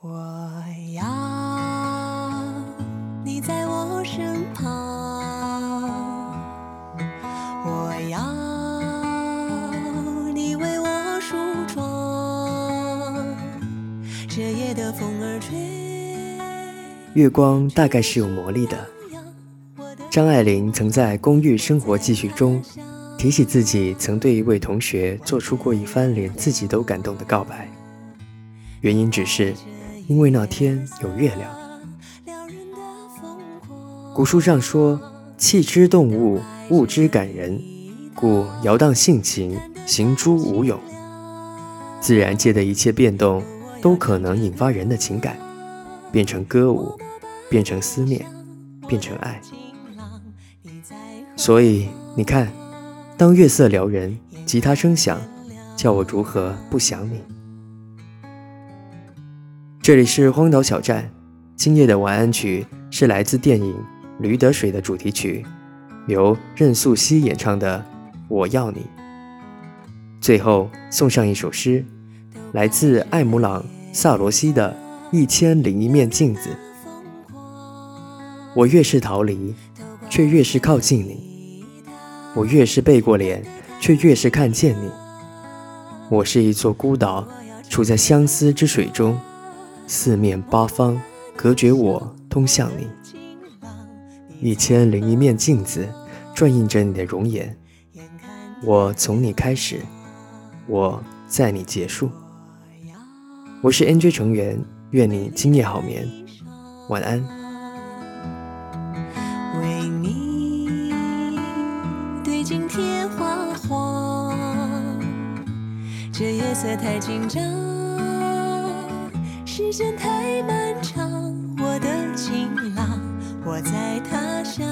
我要你在我身旁，我要你为我梳妆。这夜的风儿吹，月光大概是有魔力的。张爱玲曾在《公寓生活记叙》中提起自己曾对一位同学做出过一番连自己都感动的告白，原因只是。因为那天有月亮。古书上说：“气之动物，物之感人，故摇荡性情，行诸无有。”自然界的一切变动都可能引发人的情感，变成歌舞，变成思念，变成爱。所以你看，当月色撩人，吉他声响，叫我如何不想你？这里是荒岛小站，今夜的晚安曲是来自电影《驴得水》的主题曲，由任素汐演唱的《我要你》。最后送上一首诗，来自艾姆朗·萨罗西的《一千零一面镜子》。我越是逃离，却越是靠近你；我越是背过脸，却越是看见你。我是一座孤岛，处在相思之水中。四面八方隔绝我通向你，一千零一面镜子转映着你的容颜。我从你开始，我在你结束。我是 NJ 成员，愿你今夜好眠，晚安。为你对镜贴花黄，这夜色太紧张。时间太漫长，我的情郎，我在他乡，